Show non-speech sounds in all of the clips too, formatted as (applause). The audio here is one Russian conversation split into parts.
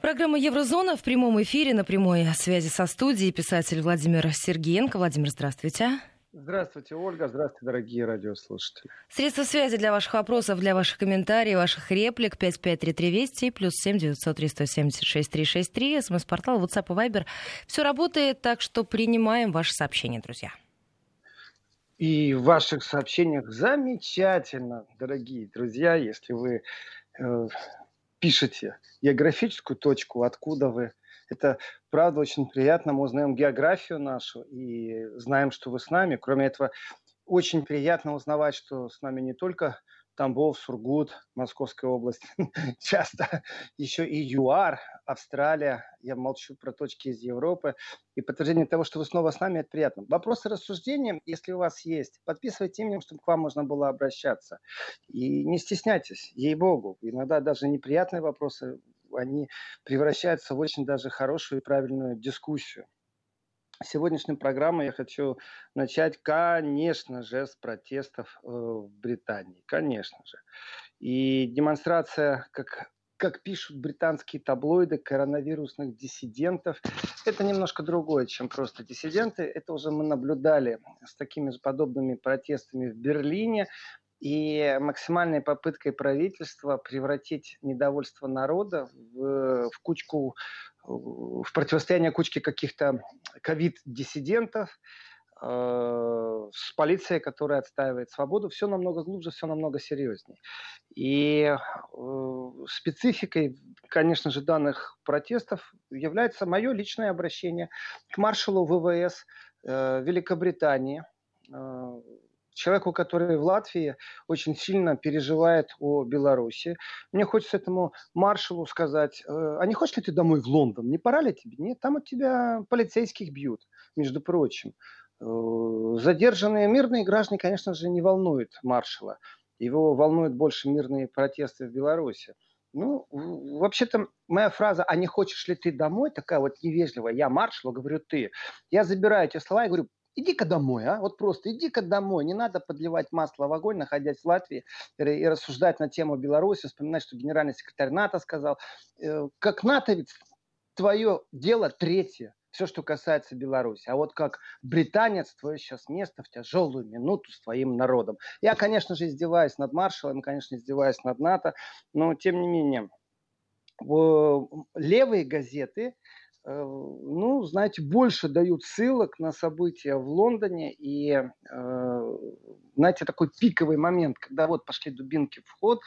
Программа «Еврозона» в прямом эфире на прямой связи со студией писатель Владимир Сергеенко. Владимир, здравствуйте. Здравствуйте, Ольга. Здравствуйте, дорогие радиослушатели. Средства связи для ваших вопросов, для ваших комментариев, ваших реплик 5533 Вести плюс 7 903 176 363. СМС-портал, WhatsApp и Viber. Все работает, так что принимаем ваши сообщения, друзья. И в ваших сообщениях замечательно, дорогие друзья, если вы э, пишете географическую точку, откуда вы. Это, правда, очень приятно. Мы узнаем географию нашу и знаем, что вы с нами. Кроме этого, очень приятно узнавать, что с нами не только Тамбов, Сургут, Московская область, (laughs) часто еще и ЮАР, Австралия, я молчу про точки из Европы, и подтверждение того, что вы снова с нами, это приятно. Вопросы, рассуждения, если у вас есть, подписывайте именем, чтобы к вам можно было обращаться. И не стесняйтесь, ей-богу, иногда даже неприятные вопросы, они превращаются в очень даже хорошую и правильную дискуссию сегодняшнюю программу я хочу начать, конечно же, с протестов э, в Британии. Конечно же. И демонстрация, как как пишут британские таблоиды, коронавирусных диссидентов. Это немножко другое, чем просто диссиденты. Это уже мы наблюдали с такими же подобными протестами в Берлине. И максимальной попыткой правительства превратить недовольство народа в, в кучку в противостояние кучки каких-то ковид-диссидентов э, с полицией, которая отстаивает свободу, все намного глубже, все намного серьезнее. И э, спецификой, конечно же, данных протестов является мое личное обращение к маршалу ВВС э, Великобритании, э, человеку, который в Латвии очень сильно переживает о Беларуси. Мне хочется этому маршалу сказать, э, а не хочешь ли ты домой в Лондон? Не пора ли тебе? Нет, там от тебя полицейских бьют, между прочим. Э, задержанные мирные граждане, конечно же, не волнуют маршала. Его волнуют больше мирные протесты в Беларуси. Ну, вообще-то моя фраза «а не хочешь ли ты домой?» такая вот невежливая. Я маршалу говорю «ты». Я забираю эти слова и говорю Иди-ка домой, а? Вот просто иди-ка домой. Не надо подливать масло в огонь, находясь в Латвии, и рассуждать на тему Беларуси, вспоминать, что генеральный секретарь НАТО сказал. Э, как НАТО ведь твое дело третье, все, что касается Беларуси. А вот как британец, твое сейчас место в тяжелую минуту с твоим народом. Я, конечно же, издеваюсь над маршалом, конечно, издеваюсь над НАТО, но тем не менее, левые газеты ну, знаете, больше дают ссылок на события в Лондоне. И, э, знаете, такой пиковый момент, когда вот пошли дубинки в ход,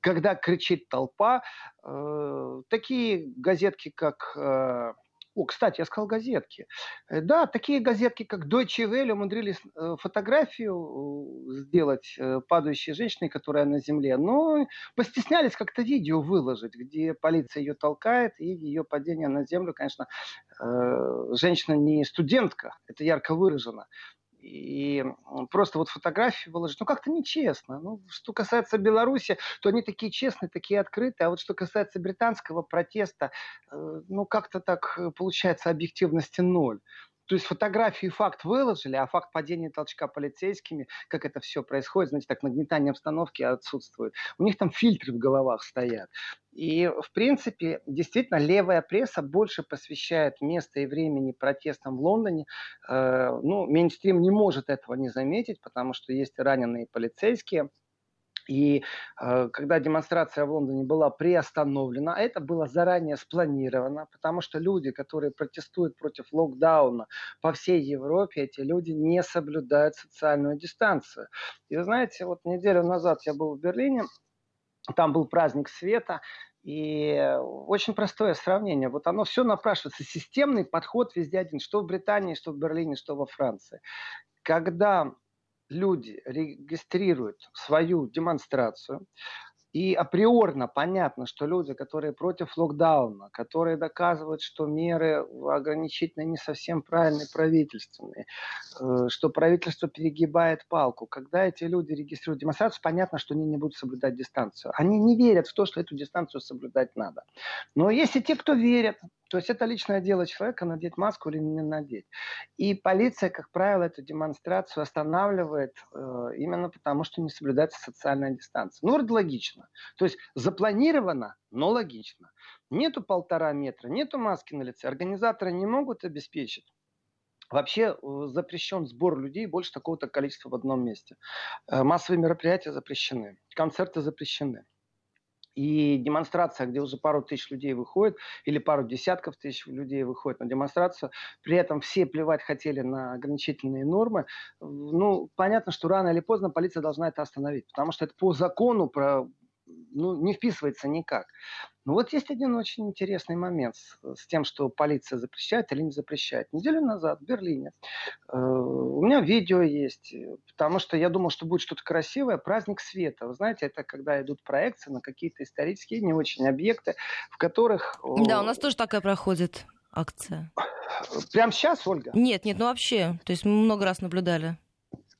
когда кричит толпа. Э, такие газетки, как о, кстати, я сказал газетки. Э, да, такие газетки, как Deutsche Welle, умудрились э, фотографию э, сделать падающей женщины, которая на земле, но постеснялись как-то видео выложить, где полиция ее толкает, и ее падение на землю, конечно, женщина не студентка, это ярко выражено и просто вот фотографии выложить, ну как-то нечестно. Ну, что касается Беларуси, то они такие честные, такие открытые, а вот что касается британского протеста, э, ну как-то так э, получается объективности ноль. То есть фотографии факт выложили, а факт падения толчка полицейскими, как это все происходит, знаете, так нагнетание обстановки отсутствует. У них там фильтры в головах стоят. И, в принципе, действительно, левая пресса больше посвящает место и времени протестам в Лондоне. Э, ну, мейнстрим не может этого не заметить, потому что есть раненые полицейские – и э, когда демонстрация в Лондоне была приостановлена, а это было заранее спланировано, потому что люди, которые протестуют против локдауна по всей Европе, эти люди не соблюдают социальную дистанцию. И вы знаете, вот неделю назад я был в Берлине, там был праздник света, и очень простое сравнение. Вот оно все напрашивается. Системный подход везде один. Что в Британии, что в Берлине, что во Франции. Когда люди регистрируют свою демонстрацию, и априорно понятно, что люди, которые против локдауна, которые доказывают, что меры ограничительные не совсем правильные правительственные, э, что правительство перегибает палку. Когда эти люди регистрируют демонстрацию, понятно, что они не будут соблюдать дистанцию. Они не верят в то, что эту дистанцию соблюдать надо. Но есть и те, кто верят, то есть это личное дело человека, надеть маску или не надеть. И полиция, как правило, эту демонстрацию останавливает э, именно потому, что не соблюдается социальная дистанция. Ну, вроде логично. То есть запланировано, но логично. нету полтора метра, нету маски на лице, организаторы не могут обеспечить. Вообще э, запрещен сбор людей больше такого-то количества в одном месте. Э, массовые мероприятия запрещены, концерты запрещены. И демонстрация, где уже пару тысяч людей выходит, или пару десятков тысяч людей выходит на демонстрацию, при этом все плевать хотели на ограничительные нормы, ну, понятно, что рано или поздно полиция должна это остановить, потому что это по закону про ну, не вписывается никак. Но вот есть один очень интересный момент с, с тем, что полиция запрещает или не запрещает. Неделю назад в Берлине э, у меня видео есть, потому что я думал, что будет что-то красивое. Праздник света. Вы знаете, это когда идут проекции на какие-то исторические, не очень объекты, в которых... Э, да, у нас тоже такая проходит акция. Прямо сейчас, Ольга? Нет, нет, ну вообще. То есть мы много раз наблюдали.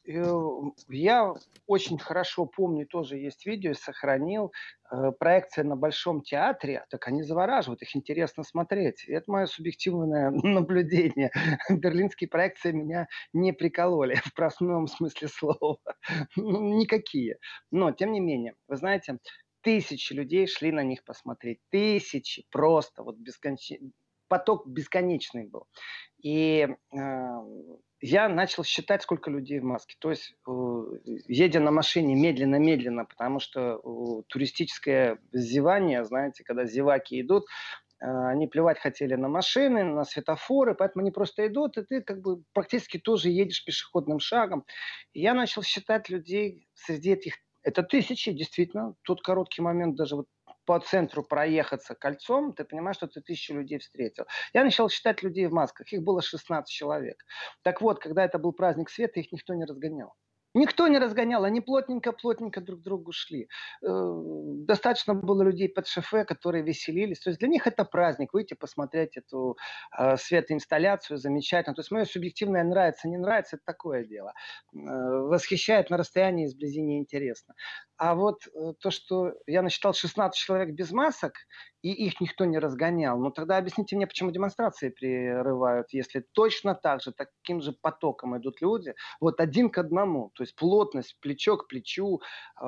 Э, я очень хорошо помню, тоже есть видео, сохранил. Э, проекция на Большом театре, так они завораживают, их интересно смотреть. это мое субъективное (laughs) наблюдение. Берлинские проекции меня не прикололи (laughs) в простом смысле слова. Ну, никакие. Но, тем не менее, вы знаете, тысячи людей шли на них посмотреть. Тысячи просто, вот бесконч... поток бесконечный был. И э, я начал считать, сколько людей в маске. То есть, э, едя на машине медленно-медленно, потому что э, туристическое зевание, знаете, когда зеваки идут, э, они плевать хотели на машины, на светофоры, поэтому они просто идут, и ты как бы практически тоже едешь пешеходным шагом. Я начал считать людей среди этих это тысячи, действительно. Тут короткий момент даже вот по центру проехаться кольцом, ты понимаешь, что ты тысячу людей встретил. Я начал считать людей в масках. Их было 16 человек. Так вот, когда это был праздник света, их никто не разгонял. Никто не разгонял, они плотненько-плотненько друг к другу шли. Э, достаточно было людей под шофе, которые веселились. То есть для них это праздник, выйти посмотреть эту э, светоинсталляцию, замечательно. То есть мое субъективное нравится, не нравится, это такое дело. Э, восхищает на расстоянии, изблизи неинтересно. А вот то, что я насчитал 16 человек без масок, и их никто не разгонял. Ну тогда объясните мне, почему демонстрации прерывают, если точно так же, таким же потоком идут люди, вот один к одному, то есть плотность плечо к плечу, э,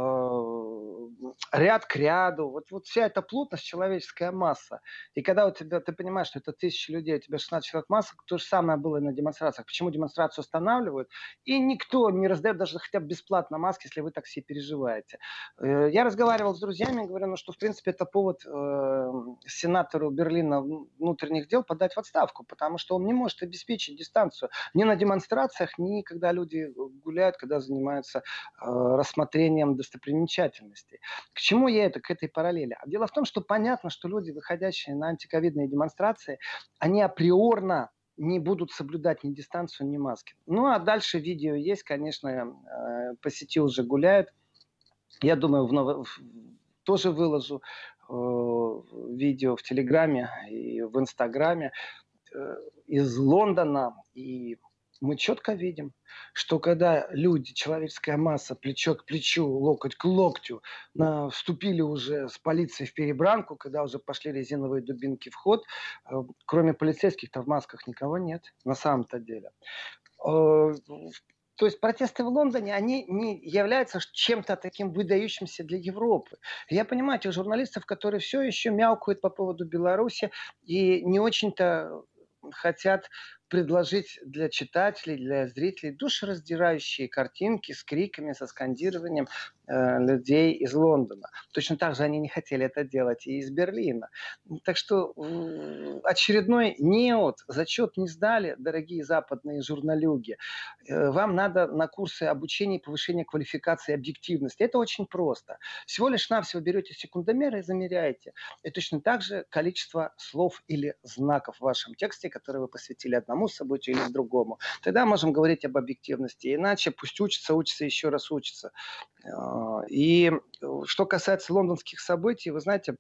ряд к ряду, вот, вот вся эта плотность, человеческая масса. И когда у тебя, ты понимаешь, что это тысячи людей, у тебя 16 человек масок, то же самое было и на демонстрациях. Почему демонстрацию останавливают? И никто не раздает даже хотя бы бесплатно маски, если вы так все переживаете. Э, я разговаривал с друзьями, говорю, ну что в принципе это повод э, сенатору Берлина внутренних дел подать в отставку, потому что он не может обеспечить дистанцию ни на демонстрациях, ни когда люди гуляют, когда занимаются э, рассмотрением достопримечательностей. К чему я это, к этой параллели? А дело в том, что понятно, что люди, выходящие на антиковидные демонстрации, они априорно не будут соблюдать ни дистанцию, ни маски. Ну, а дальше видео есть, конечно, э, по сети уже гуляют. Я думаю, в, нов... тоже выложу видео в Телеграме и в Инстаграме э, из Лондона. И мы четко видим, что когда люди, человеческая масса, плечо к плечу, локоть к локтю, на, вступили уже с полицией в перебранку, когда уже пошли резиновые дубинки в ход, э, кроме полицейских-то в масках никого нет на самом-то деле. Э, то есть протесты в Лондоне, они не являются чем-то таким выдающимся для Европы. Я понимаю тех журналистов, которые все еще мяукают по поводу Беларуси и не очень-то хотят предложить для читателей, для зрителей душераздирающие картинки с криками, со скандированием э, людей из Лондона. Точно так же они не хотели это делать и из Берлина. Так что э, очередной неот, зачет не сдали, дорогие западные журналюги. Э, вам надо на курсы обучения повышения квалификации и объективности. Это очень просто. Всего лишь навсего берете секундомеры и замеряете. И точно так же количество слов или знаков в вашем тексте, которые вы посвятили одному одному событию или к другому. Тогда можем говорить об объективности. Иначе пусть учится, учится, еще раз учится. А, и что касается лондонских событий, вы знаете,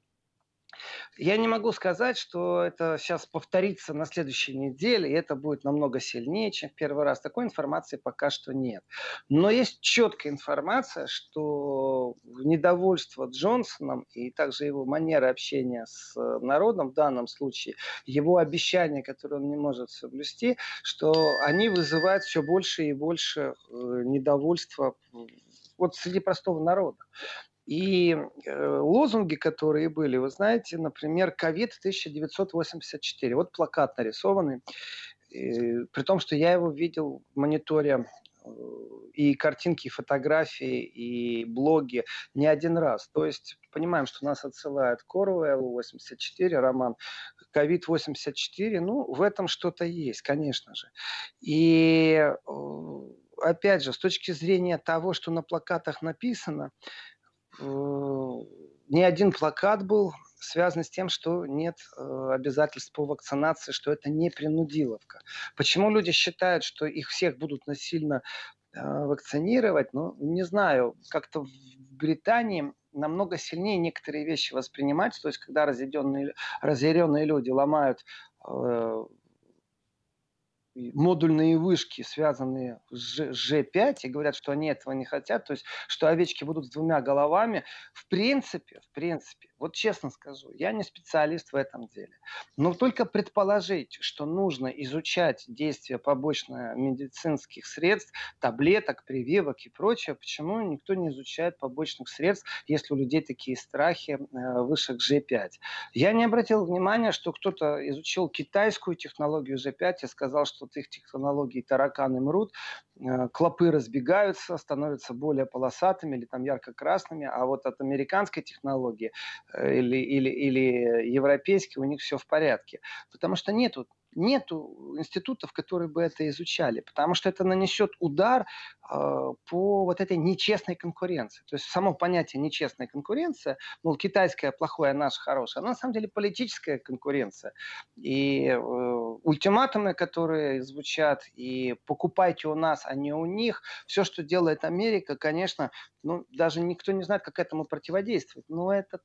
я не могу сказать, что это сейчас повторится на следующей неделе, и это будет намного сильнее, чем в первый раз. Такой информации пока что нет. Но есть четкая информация, что недовольство Джонсоном и также его манера общения с народом в данном случае, его обещания, которые он не может соблюсти, что они вызывают все больше и больше э, недовольства вот среди простого народа. И э, лозунги, которые были, вы знаете, например, ковид 1984. Вот плакат нарисованный. И, при том, что я его видел в мониторе э, и картинки, и фотографии, и блоги не один раз. То есть понимаем, что нас отсылают к Оруэллу 84, роман ковид 84. Ну, в этом что-то есть, конечно же. И э, опять же, с точки зрения того, что на плакатах написано, э, ни один плакат был связан с тем, что нет э, обязательств по вакцинации, что это не принудиловка. Почему люди считают, что их всех будут насильно э, вакцинировать? Ну, не знаю, как-то в Британии намного сильнее некоторые вещи воспринимать, то есть когда разъяренные, разъяренные люди ломают э, модульные вышки, связанные с G5, и говорят, что они этого не хотят, то есть, что овечки будут с двумя головами, в принципе, в принципе, вот честно скажу, я не специалист в этом деле, но только предположить, что нужно изучать действия побочных медицинских средств, таблеток, прививок и прочее, почему никто не изучает побочных средств, если у людей такие страхи э, выше G5. Я не обратил внимания, что кто-то изучил китайскую технологию G5 и сказал, что от их технологий тараканы мрут, э, клопы разбегаются, становятся более полосатыми или там ярко-красными, а вот от американской технологии э, или, или, или европейской у них все в порядке. Потому что нету нету институтов, которые бы это изучали, потому что это нанесет удар э, по вот этой нечестной конкуренции. То есть само понятие нечестная конкуренция, мол, китайская плохое, а наша хорошая, она на самом деле политическая конкуренция. И э, ультиматумы, которые звучат, и покупайте у нас, а не у них, все, что делает Америка, конечно, ну, даже никто не знает, как этому противодействовать. Но это,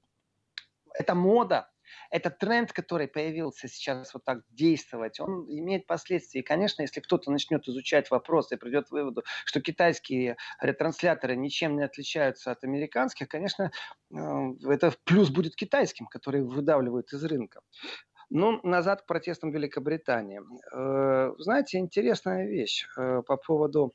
это мода, это тренд, который появился сейчас вот так действовать, он имеет последствия. И, конечно, если кто-то начнет изучать вопрос и придет к выводу, что китайские ретрансляторы ничем не отличаются от американских, конечно, э, это плюс будет китайским, который выдавливают из рынка. Ну, назад к протестам Великобритании. Э, знаете, интересная вещь э, по поводу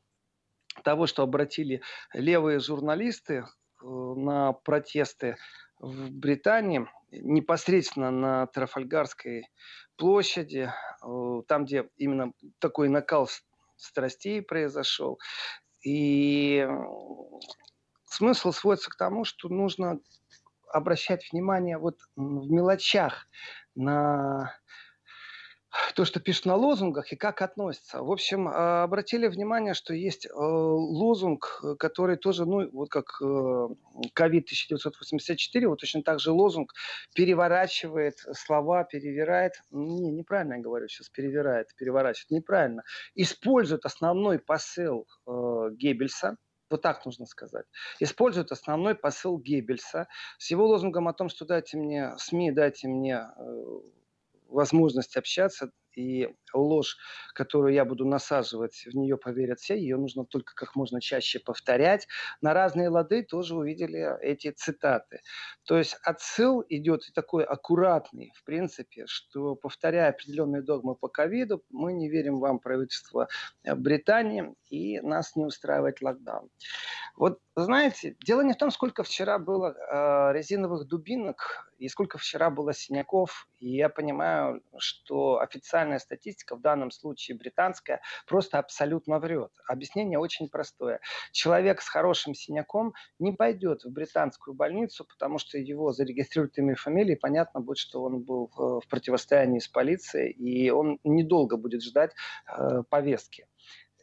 того, что обратили левые журналисты на протесты в Британии непосредственно на Трафальгарской площади, э, там, где именно такой накал страстей произошел. И смысл сводится к тому, что нужно обращать внимание вот в мелочах на то, что пишут на лозунгах и как относятся. В общем, а, обратили внимание, что есть э, лозунг, э, который тоже, ну, вот как э, ковид 1984, вот точно так же лозунг переворачивает слова, перевирает, не, неправильно я говорю сейчас, перевирает, переворачивает, неправильно, использует основной посыл Геббельса, вот так нужно сказать. Использует основной посыл Геббельса с его лозунгом о том, что дайте мне СМИ, дайте мне возможность общаться, и ложь, которую я буду насаживать, в нее поверят все, ее нужно только как можно чаще повторять. На разные лады тоже увидели эти цитаты. То есть отсыл идет такой аккуратный, в принципе, что повторяя определенные догмы по ковиду, мы не верим вам, правительство Британии, и нас не устраивает локдаун. Вот знаете, дело не в том, сколько вчера было э, резиновых дубинок и сколько вчера было синяков. И я понимаю, что официальная статистика, в данном случае британская, просто абсолютно врет. Объяснение очень простое. Человек с хорошим синяком не пойдет в британскую больницу, потому что его зарегистрируют имя и фамилия, и понятно будет, что он был в противостоянии с полицией, и он недолго будет ждать э, повестки.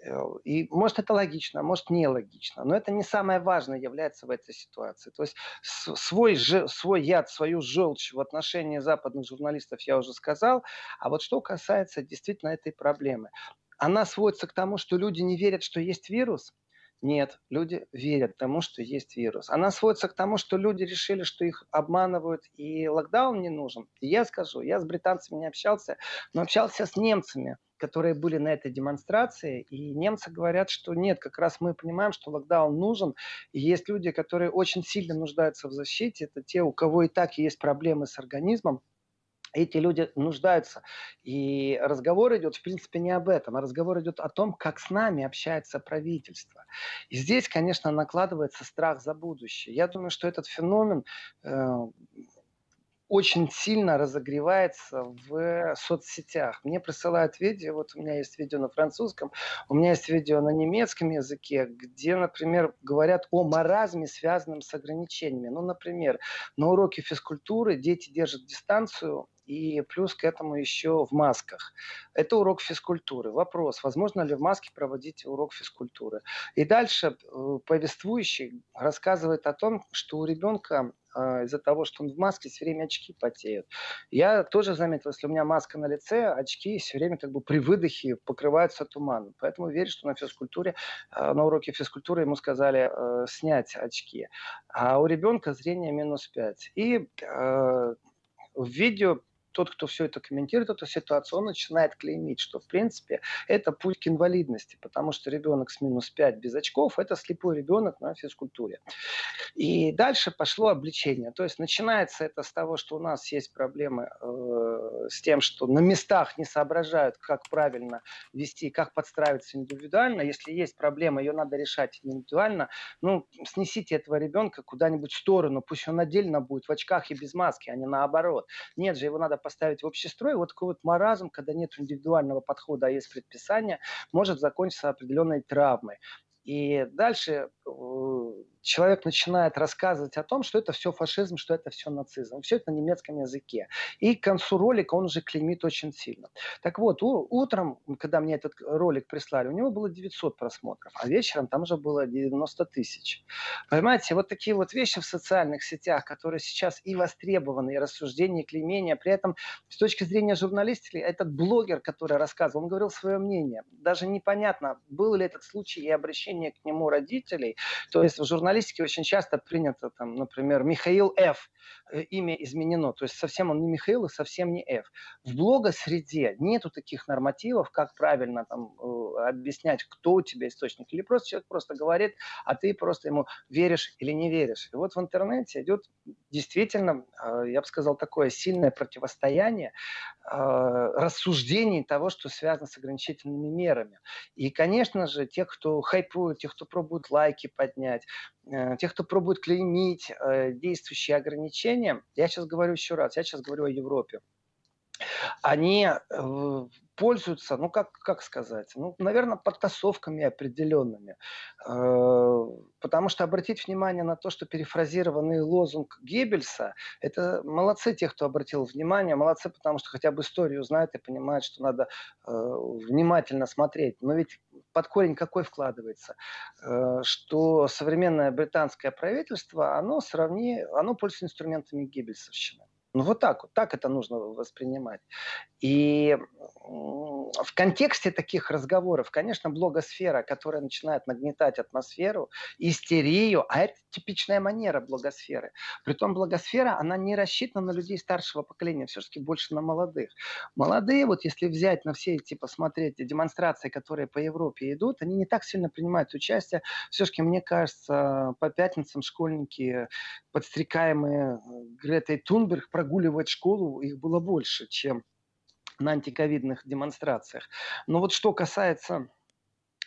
Э, и может это логично, может не логично, но это не самое важное является в этой ситуации. То есть свой, свой яд, свою желчь в отношении западных журналистов я уже сказал. А вот что касается действительно этой проблемы. Она сводится к тому, что люди не верят, что есть вирус. Нет, люди верят тому, что есть вирус. Она сводится к тому, что люди решили, что их обманывают и локдаун не нужен. И я скажу, я с британцами не общался, но общался с немцами которые были на этой демонстрации, и немцы говорят, что нет, как раз мы понимаем, что локдаун нужен, и есть люди, которые очень сильно нуждаются в защите, это те, у кого и так есть проблемы с организмом, эти люди нуждаются. И разговор идет, в принципе, не об этом, а разговор идет о том, как с нами общается правительство. И здесь, конечно, накладывается страх за будущее. Я думаю, что этот феномен э, очень сильно разогревается в соцсетях. Мне присылают видео, вот у меня есть видео на французском, у меня есть видео на немецком языке, где, например, говорят о маразме, связанном с ограничениями. Ну, например, на уроке физкультуры дети держат дистанцию и плюс к этому еще в масках. Это урок физкультуры. Вопрос, возможно ли в маске проводить урок физкультуры. И дальше э, повествующий рассказывает о том, что у ребенка э, из-за того, что он в маске, все время очки потеют. Я тоже заметил, если у меня маска на лице, очки все время как бы при выдохе покрываются туманом. Поэтому верю, что на физкультуре, э, на уроке физкультуры ему сказали э, снять очки. А у ребенка зрение минус 5. И э, в видео тот, кто все это комментирует, эту ситуацию, он начинает клеймить, что, в принципе, это путь к инвалидности, потому что ребенок с минус 5 без очков – это слепой ребенок на физкультуре. И дальше пошло обличение. То есть начинается это с того, что у нас есть проблемы э, с тем, что на местах не соображают, как правильно вести, как подстраиваться индивидуально. Если есть проблема, ее надо решать индивидуально. Ну, снесите этого ребенка куда-нибудь в сторону, пусть он отдельно будет в очках и без маски, а не наоборот. Нет же, его надо поставить в общий строй, вот такой вот маразм, когда нет индивидуального подхода, а есть предписание, может закончиться определенной травмой. И дальше человек начинает рассказывать о том, что это все фашизм, что это все нацизм. Все это на немецком языке. И к концу ролика он уже клеймит очень сильно. Так вот, у, утром, когда мне этот ролик прислали, у него было 900 просмотров, а вечером там уже было 90 тысяч. Понимаете, вот такие вот вещи в социальных сетях, которые сейчас и востребованы, и рассуждения, и клеймения. При этом, с точки зрения журналистики, этот блогер, который рассказывал, он говорил свое мнение. Даже непонятно, был ли этот случай и обращение к нему родителей. То есть в журналистике очень часто принято, там, например, Михаил Ф. Э, имя изменено. То есть совсем он не Михаил и совсем не Ф. В блогосреде нету таких нормативов, как правильно там, э, объяснять, кто у тебя источник. Или просто человек просто говорит, а ты просто ему веришь или не веришь. И вот в интернете идет действительно, э, я бы сказал, такое сильное противостояние рассуждений того, что связано с ограничительными мерами. И, конечно же, те, кто хайпует, те, кто пробует лайки поднять, тех, кто пробует клеймить э, действующие ограничения, я сейчас говорю еще раз, я сейчас говорю о Европе, они э, пользуются, ну как, как сказать, ну, наверное, подтасовками определенными. Потому что обратить внимание на то, что перефразированный лозунг Геббельса, это молодцы те, кто обратил внимание, молодцы, потому что хотя бы историю знают и понимают, что надо внимательно смотреть. Но ведь под корень какой вкладывается? Э, что современное британское правительство, оно сравни, оно пользуется инструментами Геббельсовщины. Ну вот так вот, так это нужно воспринимать. И в контексте таких разговоров, конечно, блогосфера, которая начинает нагнетать атмосферу, истерию, а это типичная манера блогосферы. Притом блогосфера, она не рассчитана на людей старшего поколения, все-таки больше на молодых. Молодые, вот если взять на все эти, посмотреть демонстрации, которые по Европе идут, они не так сильно принимают участие. Все-таки, мне кажется, по пятницам школьники, подстрекаемые Гретой Тунберг, прогуливать школу, их было больше, чем на антиковидных демонстрациях. Но вот что касается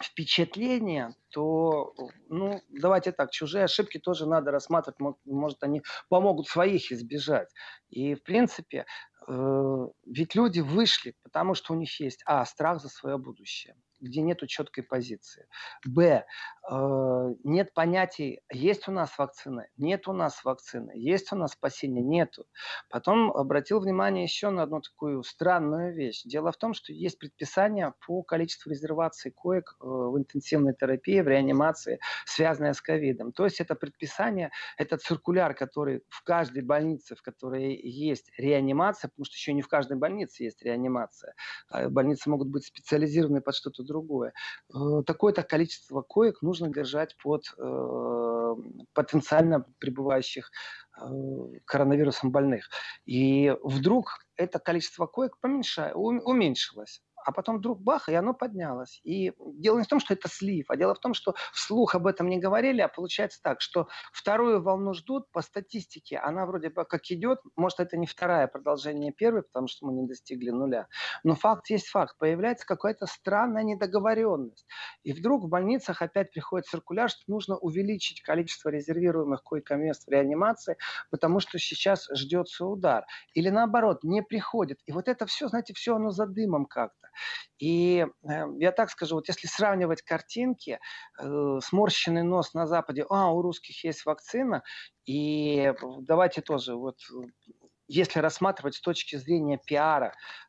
впечатления, то, ну, давайте так, чужие ошибки тоже надо рассматривать, может, они помогут своих избежать. И, в принципе, э, ведь люди вышли, потому что у них есть, а, страх за свое будущее – где нет четкой позиции. Б. Э, нет понятий, есть у нас вакцина, нет у нас вакцины, есть у нас спасение, нету. Потом обратил внимание еще на одну такую странную вещь. Дело в том, что есть предписание по количеству резерваций коек э, в интенсивной терапии, в реанимации, связанное с ковидом. То есть это предписание, это циркуляр, который в каждой больнице, в которой есть реанимация, потому что еще не в каждой больнице есть реанимация. А больницы могут быть специализированы под что-то другое. Э, такое-то количество коек нужно держать под э, потенциально пребывающих э, коронавирусом больных. И вдруг это количество коек поменьше, уменьшилось. А потом вдруг бах, и оно поднялось. И дело не в том, что это слив, а дело в том, что вслух об этом не говорили, а получается так, что вторую волну ждут по статистике, она вроде бы как идет, может это не вторая, а продолжение первой, потому что мы не достигли нуля, но факт есть факт, появляется какая-то странная недоговоренность. И вдруг в больницах опять приходит циркуляр, что нужно увеличить количество резервируемых койко-мест в реанимации, потому что сейчас ждется удар. Или наоборот, не приходит. И вот это все, знаете, все оно за дымом как-то. И э, я так скажу, вот если сравнивать картинки, э, сморщенный нос на Западе, а, у русских есть вакцина, и давайте тоже вот если рассматривать с точки зрения пиара, э,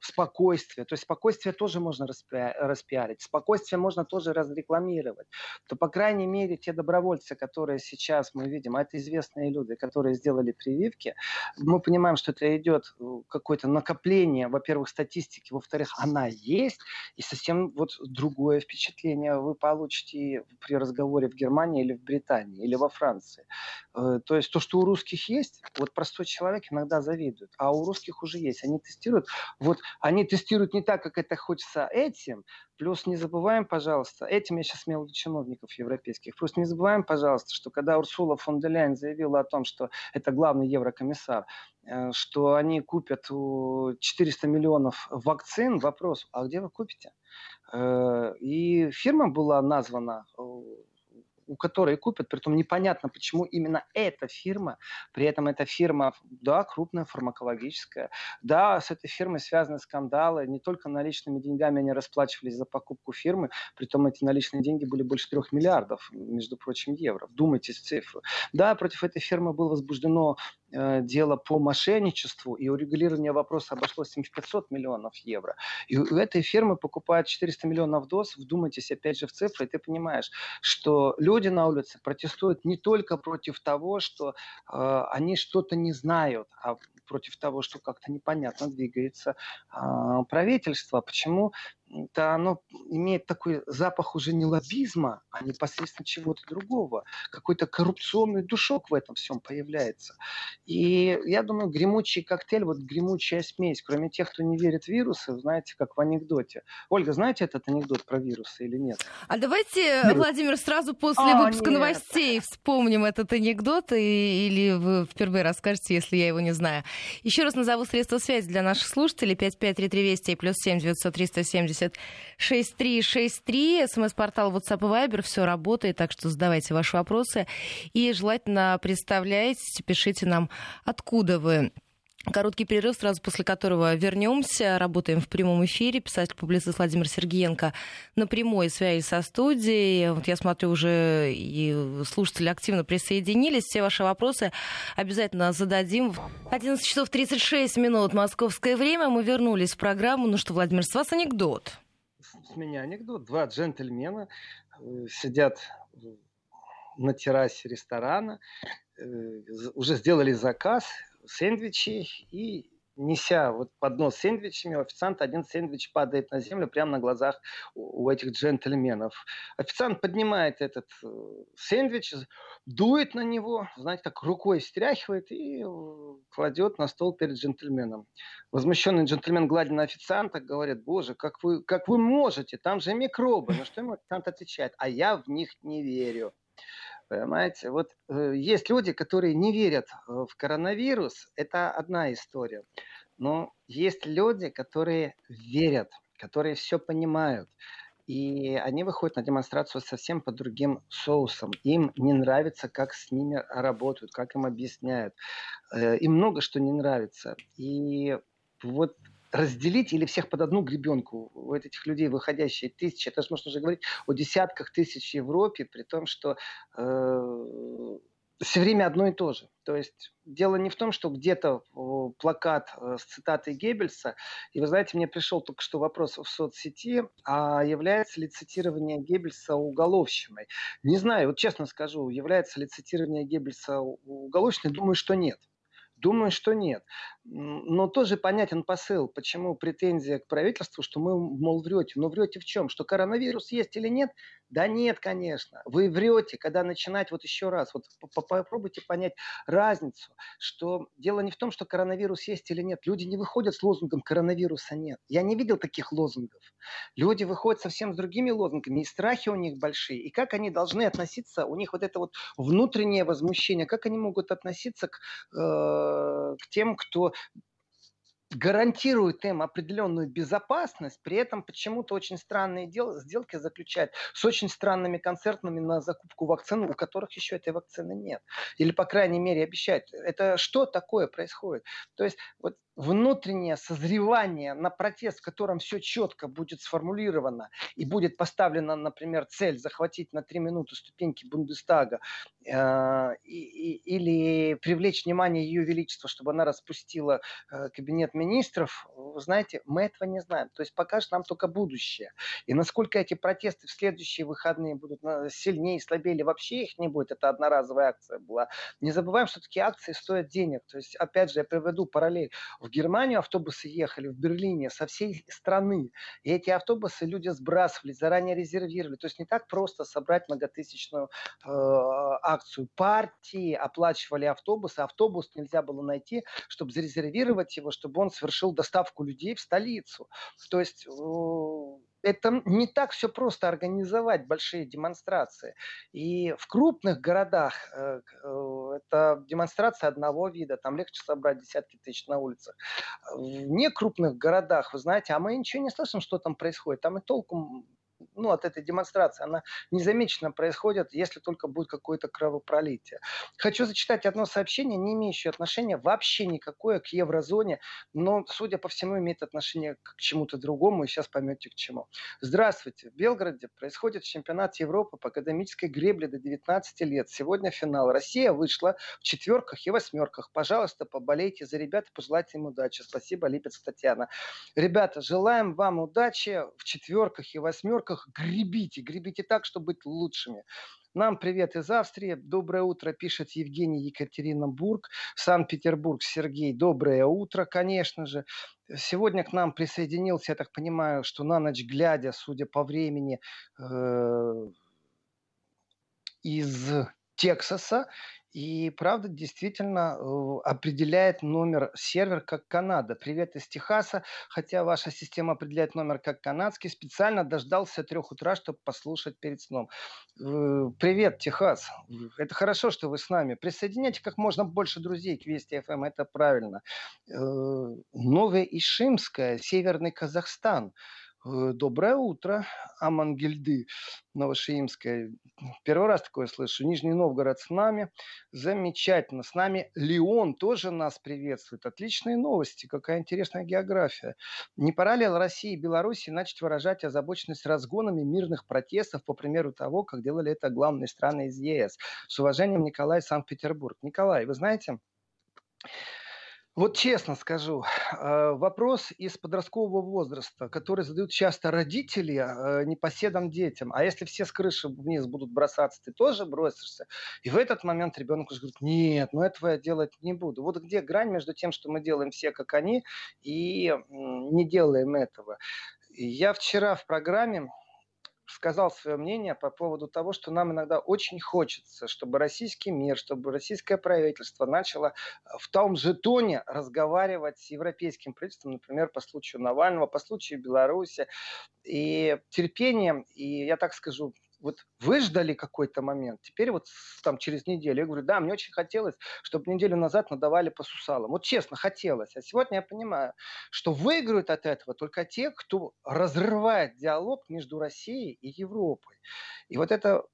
спокойствие, то есть спокойствие тоже можно распиарить, спокойствие можно тоже разрекламировать, то, по крайней мере, те добровольцы, которые сейчас мы видим, а это известные люди, которые сделали прививки, мы понимаем, что это идет э, какое-то накопление, во-первых, статистики, во-вторых, она есть, и совсем вот другое впечатление вы получите при разговоре в Германии или в Британии, или во Франции. Э, то есть то, что у русских есть, вот простой человек иногда завидует, а у русских уже есть. Они тестируют, вот они тестируют не так, как это хочется этим, плюс не забываем, пожалуйста, этим я сейчас имел чиновников европейских, плюс не забываем, пожалуйста, что когда Урсула фон де Ляйн заявила о том, что это главный еврокомиссар, э, что они купят 400 миллионов вакцин, вопрос, а где вы купите? Э, и фирма была названа у которой купят, при том непонятно, почему именно эта фирма, при этом эта фирма, да, крупная, фармакологическая, да, с этой фирмой связаны скандалы, не только наличными деньгами они расплачивались за покупку фирмы, при том эти наличные деньги были больше трех миллиардов, между прочим, евро. Вдумайтесь в цифру. Да, против этой фирмы было возбуждено дело по мошенничеству, и урегулирование вопроса обошлось им в 500 миллионов евро. И у этой фирмы покупают 400 миллионов доз, вдумайтесь опять же в цифры, и ты понимаешь, что люди на улице протестуют не только против того, что э, они что-то не знают, а против того, что как-то непонятно двигается э, правительство. Почему то оно имеет такой запах уже не лоббизма, а непосредственно чего-то другого. Какой-то коррупционный душок в этом всем появляется. И я думаю, гремучий коктейль, вот гремучая смесь, кроме тех, кто не верит в вирусы, знаете, как в анекдоте. Ольга, знаете этот анекдот про вирусы или нет? А давайте, нет. Владимир, сразу после а, выпуска нет. новостей вспомним этот анекдот, и, или вы впервые расскажете, если я его не знаю. Еще раз назову средства связи для наших слушателей. 553320 и плюс 7 903 170 6363. СМС-портал WhatsApp и Viber. Все работает, так что задавайте ваши вопросы. И желательно представляйте, пишите нам, откуда вы Короткий перерыв, сразу после которого вернемся. Работаем в прямом эфире. Писатель-публицист Владимир Сергеенко на прямой связи со студией. Вот я смотрю, уже и слушатели активно присоединились. Все ваши вопросы обязательно зададим. 11 часов 36 минут московское время. Мы вернулись в программу. Ну что, Владимир, с вас анекдот с меня анекдот. Два джентльмена э, сидят на террасе ресторана, э, уже сделали заказ, сэндвичи и неся вот поднос с сэндвичами, официант один сэндвич падает на землю прямо на глазах у, этих джентльменов. Официант поднимает этот э, сэндвич, дует на него, знаете, так рукой стряхивает и э, кладет на стол перед джентльменом. Возмущенный джентльмен, гладя на официанта, говорит, боже, как вы, как вы можете, там же микробы. На что ему официант отвечает, а я в них не верю. Понимаете, вот э, есть люди, которые не верят э, в коронавирус, это одна история. Но есть люди, которые верят, которые все понимают. И они выходят на демонстрацию совсем по другим соусам. Им не нравится, как с ними работают, как им объясняют. Э, им много что не нравится. И вот разделить или всех под одну гребенку. У этих людей выходящие тысячи, это же можно уже говорить о десятках тысяч в Европе, при том, что э, все время одно и то же. То есть дело не в том, что где-то плакат э, с цитатой Геббельса, и вы знаете, мне пришел только что вопрос в соцсети, а является ли цитирование Геббельса уголовщиной? Не знаю, вот честно скажу, является ли цитирование Геббельса уголовщиной, думаю, что нет. Думаю, что нет. Но тоже понятен посыл, почему претензия к правительству, что мы, мол, врете. Но врете в чем? Что коронавирус есть или нет? Да нет, конечно. Вы врете, когда начинать вот еще раз. Вот попробуйте понять разницу, что дело не в том, что коронавирус есть или нет. Люди не выходят с лозунгом «коронавируса нет». Я не видел таких лозунгов. Люди выходят совсем с другими лозунгами, и страхи у них большие. И как они должны относиться, у них вот это вот внутреннее возмущение, как они могут относиться к, э, к тем, кто гарантирует им определенную безопасность, при этом почему-то очень странные дел, сделки заключает с очень странными концертными на закупку вакцин, у которых еще этой вакцины нет. Или, по крайней мере, обещают. Это что такое происходит? То есть вот внутреннее созревание на протест, в котором все четко будет сформулировано и будет поставлена, например, цель захватить на три минуты ступеньки Бундестага э, и, и, или привлечь внимание Ее Величества, чтобы она распустила э, кабинет министров, вы знаете, мы этого не знаем. То есть покажет нам только будущее. И насколько эти протесты в следующие выходные будут сильнее, слабее, или вообще их не будет, это одноразовая акция была. Не забываем, что такие акции стоят денег. То есть, опять же, я приведу параллель в Германию автобусы ехали, в Берлине, со всей страны. И эти автобусы люди сбрасывали, заранее резервировали. То есть не так просто собрать многотысячную э, акцию. Партии оплачивали автобусы, автобус нельзя было найти, чтобы зарезервировать его, чтобы он совершил доставку людей в столицу. То есть э, это не так все просто организовать большие демонстрации. И в крупных городах э, э, это демонстрация одного вида, там легче собрать десятки тысяч на улицах. В некрупных городах, вы знаете, а мы ничего не слышим, что там происходит. Там и толком ну, от этой демонстрации, она незамеченно происходит, если только будет какое-то кровопролитие. Хочу зачитать одно сообщение, не имеющее отношения вообще никакое к еврозоне, но, судя по всему, имеет отношение к чему-то другому, и сейчас поймете к чему. Здравствуйте. В Белгороде происходит чемпионат Европы по академической гребле до 19 лет. Сегодня финал. Россия вышла в четверках и восьмерках. Пожалуйста, поболейте за ребят и пожелайте им удачи. Спасибо, Липец Татьяна. Ребята, желаем вам удачи в четверках и восьмерках рамках гребите, гребите так, чтобы быть лучшими. Нам привет из Австрии. Доброе утро, пишет Евгений Екатеринбург. Санкт-Петербург, Сергей. Доброе утро, конечно же. Сегодня к нам присоединился, я так понимаю, что на ночь глядя, судя по времени, э, из Тексаса и правда действительно определяет номер сервер как Канада. Привет из Техаса, хотя ваша система определяет номер как канадский. Специально дождался трех утра, чтобы послушать перед сном. Э, привет, Техас. Это хорошо, что вы с нами. Присоединяйте как можно больше друзей к Вести ФМ, эм, это правильно. Э, Новая Ишимская, Северный Казахстан. Э, доброе утро, Амангельды Новошиимская. Первый раз такое слышу. Нижний Новгород с нами. Замечательно. С нами Леон тоже нас приветствует. Отличные новости. Какая интересная география. Не пора ли России и Беларуси начать выражать озабоченность разгонами мирных протестов, по примеру того, как делали это главные страны из ЕС? С уважением, Николай Санкт-Петербург. Николай, вы знаете, вот честно скажу, э, вопрос из подросткового возраста, который задают часто родители э, непоседам детям. А если все с крыши вниз будут бросаться, ты тоже бросишься? И в этот момент ребенок уже говорит, нет, ну этого я делать не буду. Вот где грань между тем, что мы делаем все как они, и не делаем этого. Я вчера в программе сказал свое мнение по поводу того, что нам иногда очень хочется, чтобы российский мир, чтобы российское правительство начало э, в том же тоне разговаривать с европейским правительством, например, по случаю Навального, по случаю Беларуси. И терпением, и я так скажу, вот выждали какой-то момент, теперь вот там через неделю, я говорю, да, мне очень хотелось, чтобы неделю назад надавали по сусалам. Вот честно, хотелось. А сегодня я понимаю, что выиграют от этого только те, кто разрывает диалог между Россией и Европой. И вот это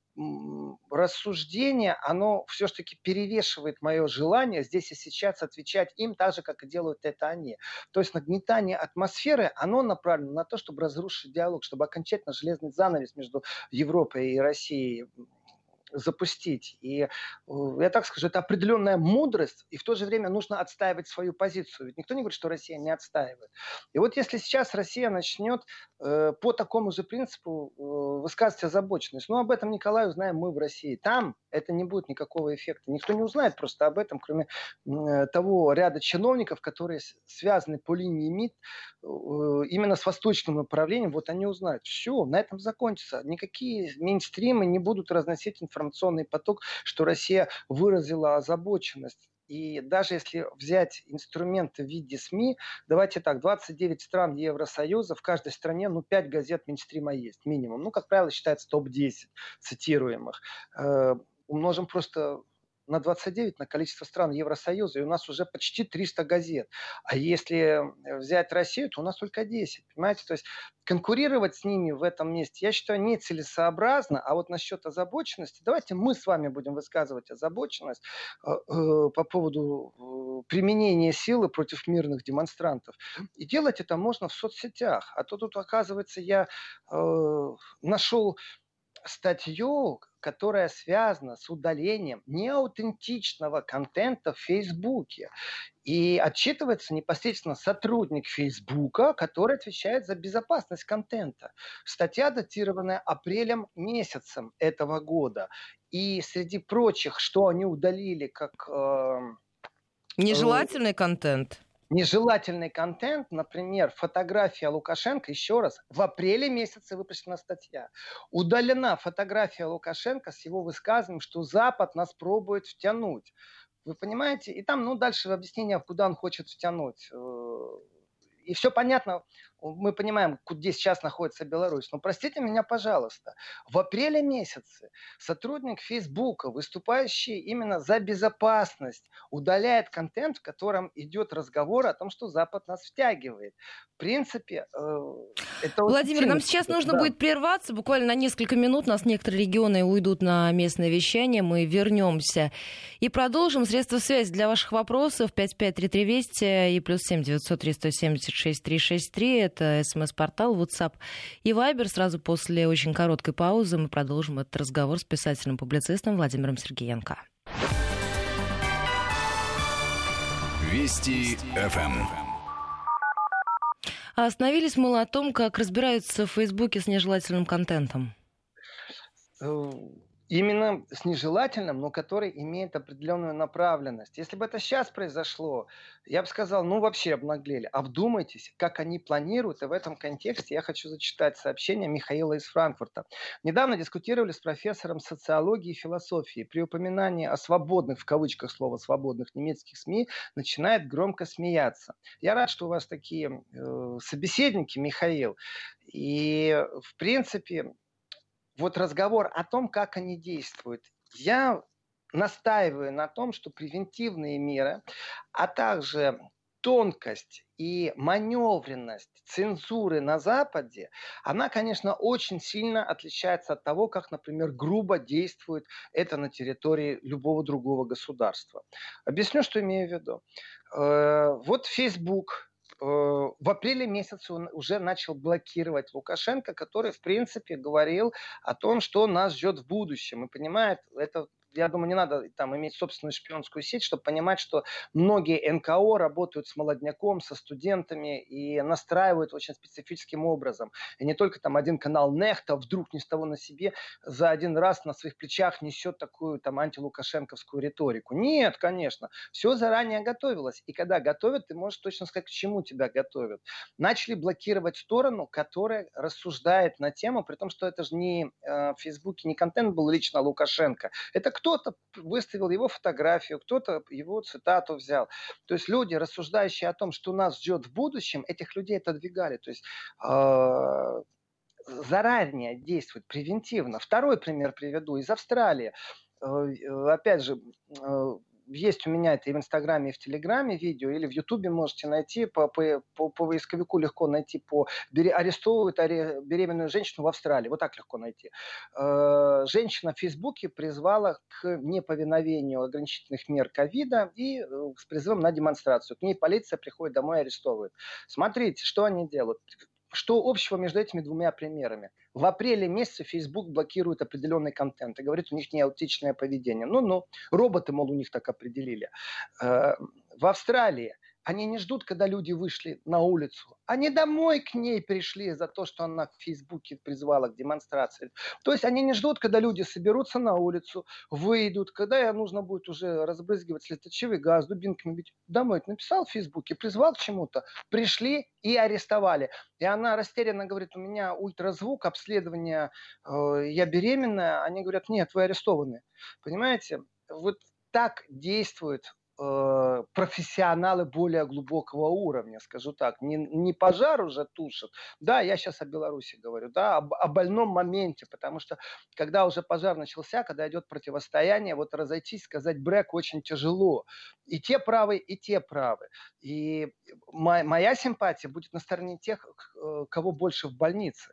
рассуждение, оно все-таки перевешивает мое желание здесь и сейчас отвечать им так же, как и делают это они. То есть нагнетание атмосферы, оно направлено на то, чтобы разрушить диалог, чтобы окончательно железный занавес между Европой и Россией запустить. И э, я так скажу, это определенная мудрость, и в то же время нужно отстаивать свою позицию. Ведь никто не говорит, что Россия не отстаивает. И вот если сейчас Россия начнет э, по такому же принципу высказывать озабоченность. Но об этом Николаю знаем мы в России. Там это не будет никакого эффекта. Никто не узнает просто об этом, кроме э, того ряда чиновников, которые связаны по линии МИД э, именно с восточным направлением. Вот они узнают. Все, на этом закончится. Никакие мейнстримы не будут разносить информационный поток, что Россия выразила озабоченность. И даже если взять инструменты в виде СМИ, давайте так, 29 стран Евросоюза, в каждой стране, ну, 5 газет Минстрима есть, минимум. Ну, как правило, считается топ-10 цитируемых. Э, умножим просто на 29 на количество стран Евросоюза, и у нас уже почти 300 газет. А если взять Россию, то у нас только 10, понимаете? То есть конкурировать с ними в этом месте, я считаю, нецелесообразно. А вот насчет озабоченности, давайте мы с вами будем высказывать озабоченность э, э, по поводу э, применения силы против мирных демонстрантов. И делать это можно в соцсетях. А то тут, оказывается, я э, нашел статью, которая связана с удалением неаутентичного контента в Фейсбуке. И отчитывается непосредственно сотрудник Фейсбука, который отвечает за безопасность контента. Статья датированная апрелем месяцем этого года. И среди прочих, что они удалили как... Э, Нежелательный э, контент нежелательный контент, например, фотография Лукашенко, еще раз, в апреле месяце выпущена статья. Удалена фотография Лукашенко с его высказыванием, что Запад нас пробует втянуть. Вы понимаете? И там, ну, дальше объяснение, куда он хочет втянуть. Э, и все понятно, мы понимаем, где сейчас находится Беларусь. Но простите меня, пожалуйста, в апреле месяце сотрудник Фейсбука, выступающий именно за безопасность, удаляет контент, в котором идет разговор о том, что Запад нас втягивает. В принципе, э, это... Владимир, нам сейчас нужно да. будет прерваться. Буквально на несколько минут нас некоторые регионы уйдут на местное вещание. Мы вернемся и продолжим. Средства связи для ваших вопросов 553320 и плюс 7 903 176 363 это смс-портал, WhatsApp и Viber. Сразу после очень короткой паузы мы продолжим этот разговор с писателем-публицистом Владимиром Сергеенко. Вести ФМ. А остановились мы на том, как разбираются в Фейсбуке с нежелательным контентом. Именно с нежелательным, но который имеет определенную направленность. Если бы это сейчас произошло, я бы сказал, ну вообще обнаглели. Вдумайтесь, как они планируют, и в этом контексте я хочу зачитать сообщение Михаила из Франкфурта. Недавно дискутировали с профессором социологии и философии. При упоминании о свободных, в кавычках слова свободных немецких СМИ, начинает громко смеяться. Я рад, что у вас такие э, собеседники, Михаил. И, в принципе, вот разговор о том, как они действуют. Я настаиваю на том, что превентивные меры, а также тонкость и маневренность цензуры на Западе, она, конечно, очень сильно отличается от того, как, например, грубо действует это на территории любого другого государства. Объясню, что имею в виду. Э, вот Facebook в апреле месяце он уже начал блокировать Лукашенко, который, в принципе, говорил о том, что нас ждет в будущем. И понимает, это я думаю, не надо там иметь собственную шпионскую сеть, чтобы понимать, что многие НКО работают с молодняком, со студентами и настраивают очень специфическим образом. И не только там один канал Нехта вдруг ни с того на себе за один раз на своих плечах несет такую там антилукашенковскую риторику. Нет, конечно, все заранее готовилось. И когда готовят, ты можешь точно сказать, к чему тебя готовят. Начали блокировать сторону, которая рассуждает на тему, при том, что это же не э, в Фейсбуке не контент был лично Лукашенко. Это кто-то выставил его фотографию, кто-то его цитату взял. То есть люди, рассуждающие о том, что нас ждет в будущем, этих людей отодвигали. То есть э, заранее действовать превентивно. Второй пример приведу из Австралии. Э, опять же, э, есть у меня это и в Инстаграме, и в Телеграме видео, или в Ютубе можете найти, по, по, по, по поисковику легко найти, по арестовывают аре, беременную женщину в Австралии, вот так легко найти. Э, женщина в Фейсбуке призвала к неповиновению ограничительных мер ковида и э, с призывом на демонстрацию. К ней полиция приходит домой и арестовывает. Смотрите, что они делают. Что общего между этими двумя примерами? В апреле месяце Facebook блокирует определенный контент и говорит, у них неаутичное поведение. Ну-ну, роботы, мол, у них так определили. Э, в Австралии они не ждут, когда люди вышли на улицу. Они домой к ней пришли за то, что она в Фейсбуке призвала к демонстрации. То есть они не ждут, когда люди соберутся на улицу, выйдут, когда нужно будет уже разбрызгивать слезоточивый газ, дубинками бить. Домой написал в Фейсбуке, призвал к чему-то, пришли и арестовали. И она растерянно говорит, у меня ультразвук, обследование, э, я беременная. Они говорят, нет, вы арестованы. Понимаете? Вот так действует Э, профессионалы более глубокого уровня, скажу так. Не, не пожар уже тушат. Да, я сейчас о Беларуси говорю, да, об, о больном моменте, потому что когда уже пожар начался, когда идет противостояние, вот разойтись, сказать брек очень тяжело. И те правы, и те правы. И моя, моя симпатия будет на стороне тех, э, кого больше в больнице.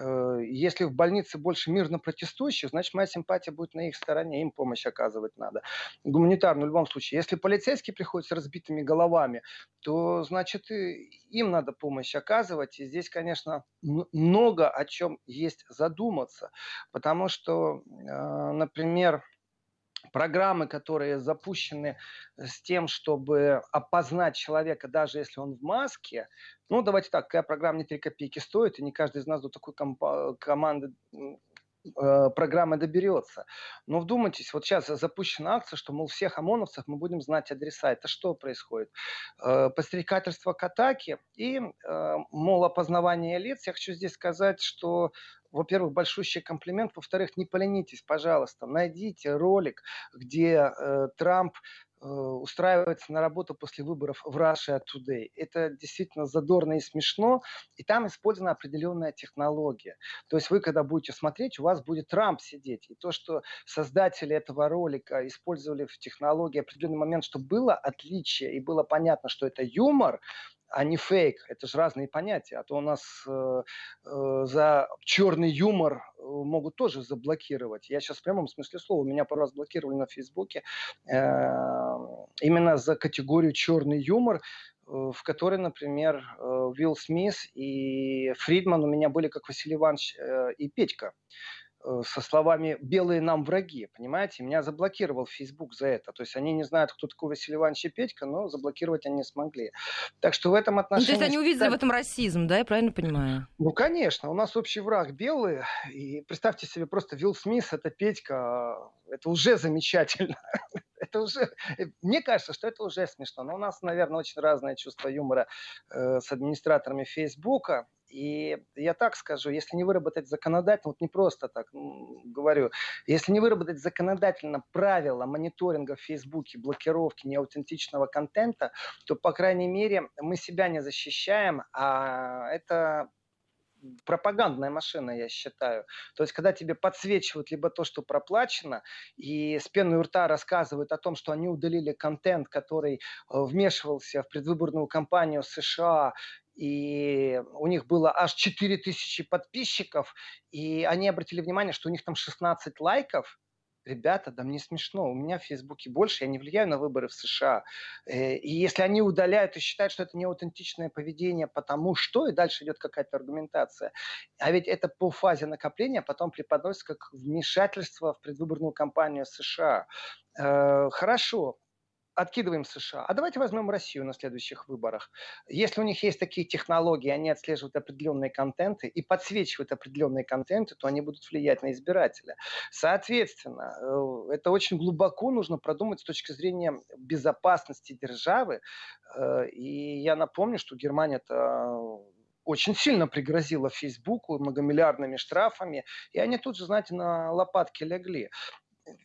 Э, если в больнице больше мирно протестующих, значит, моя симпатия будет на их стороне, им помощь оказывать надо. Гуманитарную в любом случае. Если полицейские приходят с разбитыми головами, то, значит, им надо помощь оказывать. И здесь, конечно, много о чем есть задуматься. Потому что, э, например, программы, которые запущены с тем, чтобы опознать человека, даже если он в маске, ну, давайте так, какая программа не 3 копейки стоит, и не каждый из нас до такой команды э, программы доберется. Но вдумайтесь, вот сейчас запущена акция, что, мол, всех ОМОНовцев мы будем знать адреса. Это что происходит? Э, подстрекательство к атаке и, э, мол, опознавание лиц. Я хочу здесь сказать, что во-первых, большущий комплимент, во-вторых, не поленитесь, пожалуйста, найдите ролик, где э, Трамп устраивается на работу после выборов в Russia Today. Это действительно задорно и смешно, и там использована определенная технология. То есть вы, когда будете смотреть, у вас будет Трамп сидеть. И то, что создатели этого ролика использовали в технологии определенный момент, чтобы было отличие и было понятно, что это юмор, а не фейк. Это же разные понятия. А то у нас э, э, за черный юмор э, могут тоже заблокировать. Я сейчас в прямом смысле слова. Меня пару раз блокировали на Фейсбуке э, именно за категорию черный юмор э, в которой, например, Уилл Смис и Фридман у меня были как Василий Иванович и Петька. Э, со словами «белые нам враги», понимаете? Меня заблокировал Facebook за это. То есть они не знают, кто такой Василий Иванович и Петька, но заблокировать они смогли. Так что в этом отношении... Ну, то есть они увидели в этом расизм, да, я правильно понимаю? Ну, конечно. У нас общий враг белый. И представьте себе просто Вилл Смис, это Петька. Это уже замечательно. (laughs) это уже... Мне кажется, что это уже смешно. Но у нас, наверное, очень разное чувство юмора э, с администраторами Фейсбука. И я так скажу, если не выработать законодательно, вот не просто так говорю, если не выработать законодательно правила мониторинга в Фейсбуке, блокировки неаутентичного контента, то, по крайней мере, мы себя не защищаем, а это пропагандная машина, я считаю. То есть, когда тебе подсвечивают либо то, что проплачено, и с пеной у рта рассказывают о том, что они удалили контент, который э, вмешивался в предвыборную кампанию США и у них было аж 4000 подписчиков, и они обратили внимание, что у них там 16 лайков, ребята, да мне смешно, у меня в Фейсбуке больше, я не влияю на выборы в США. Э, и если они удаляют и считают, что это не аутентичное поведение, потому что, и дальше идет какая-то аргументация. А ведь это по фазе накопления потом преподносится как вмешательство в предвыборную кампанию США. Э, хорошо, откидываем США. А давайте возьмем Россию на следующих выборах. Если у них есть такие технологии, они отслеживают определенные контенты и подсвечивают определенные контенты, то они будут влиять на избирателя. Соответственно, э, это очень глубоко нужно продумать с точки зрения безопасности державы. Э, и я напомню, что Германия это очень сильно пригрозила Фейсбуку многомиллиардными штрафами, и они тут же, знаете, на лопатки легли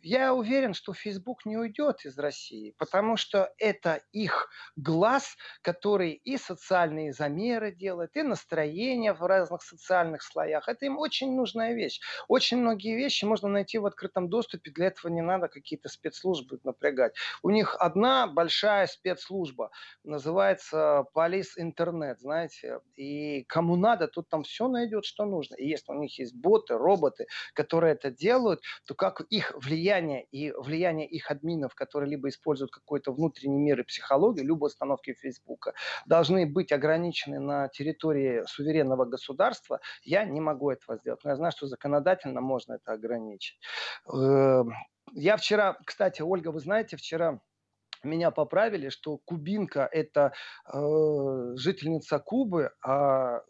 я уверен, что Facebook не уйдет из России, потому что это их глаз, который и социальные замеры делает, и настроение в разных социальных слоях. Это им очень нужная вещь. Очень многие вещи можно найти в открытом доступе, для этого не надо какие-то спецслужбы напрягать. У них одна большая спецслужба, называется Police Internet, знаете, и кому надо, тут там все найдет, что нужно. И если у них есть боты, роботы, которые это делают, то как их влияние и влияние их админов, которые либо используют какой-то внутренний мир и психологию, либо установки Фейсбука, должны быть ограничены на территории суверенного государства, я не могу этого сделать. Но я знаю, что законодательно можно это ограничить. Эм, я вчера, кстати, Ольга, вы знаете, вчера меня поправили, что кубинка это э, жительница Кубы, а э,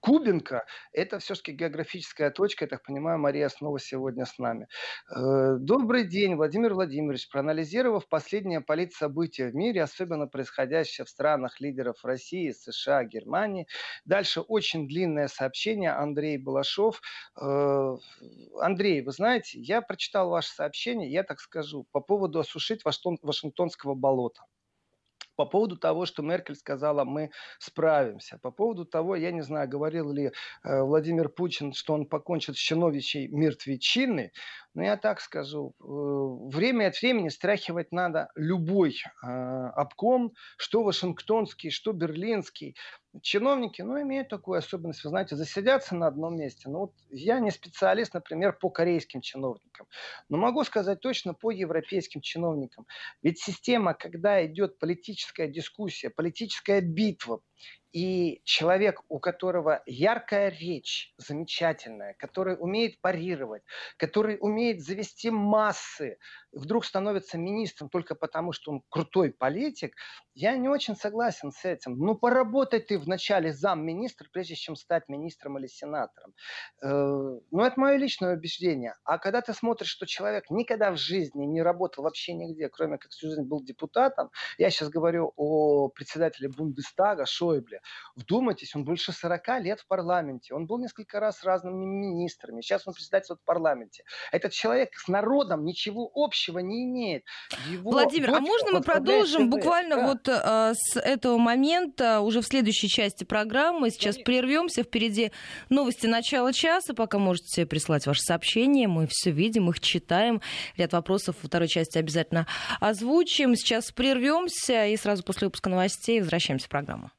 Кубинка – это все-таки географическая точка. Я так понимаю, Мария снова сегодня с нами. Э, добрый день, Владимир Владимирович. Проанализировав последние политсобытия в мире, особенно происходящее в странах лидеров России, США, Германии. Дальше очень длинное сообщение. Андрей Балашов. Э, Андрей, вы знаете, я прочитал ваше сообщение, я так скажу, по поводу осушить Вашингтонского болота по поводу того, что Меркель сказала, мы справимся. По поводу того, я не знаю, говорил ли э, Владимир Путин, что он покончит с чиновичей мертвечины, но я так скажу, э, время от времени страхивать надо любой э, обком, что вашингтонский, что берлинский. Чиновники, ну, имеют такую особенность, вы знаете, засидятся на одном месте. Ну, вот я не специалист, например, по корейским чиновникам, но могу сказать точно по европейским чиновникам. Ведь система, когда идет политическая дискуссия, политическая битва, и человек, у которого яркая речь, замечательная, который умеет парировать, который умеет завести массы, вдруг становится министром только потому, что он крутой политик, я не очень согласен с этим. Ну, поработай ты вначале замминистра, прежде чем стать министром или сенатором. Э, ну, это мое личное убеждение. А когда ты смотришь, что человек никогда в жизни не работал вообще нигде, кроме как всю жизнь был депутатом, я сейчас говорю о председателе Бундестага Шойбле, вдумайтесь, он больше 40 лет в парламенте, он был несколько раз разными министрами, сейчас он председательствует в парламенте. Этот человек с народом ничего общего не имеет. Его Владимир, а можно мы продолжим буквально да. вот а, с этого момента уже в следующей части программы? Сейчас Конечно. прервемся, впереди новости начала часа, пока можете прислать ваши сообщения, мы все видим, их читаем. Ряд вопросов во второй части обязательно озвучим. Сейчас прервемся и сразу после выпуска новостей возвращаемся в программу.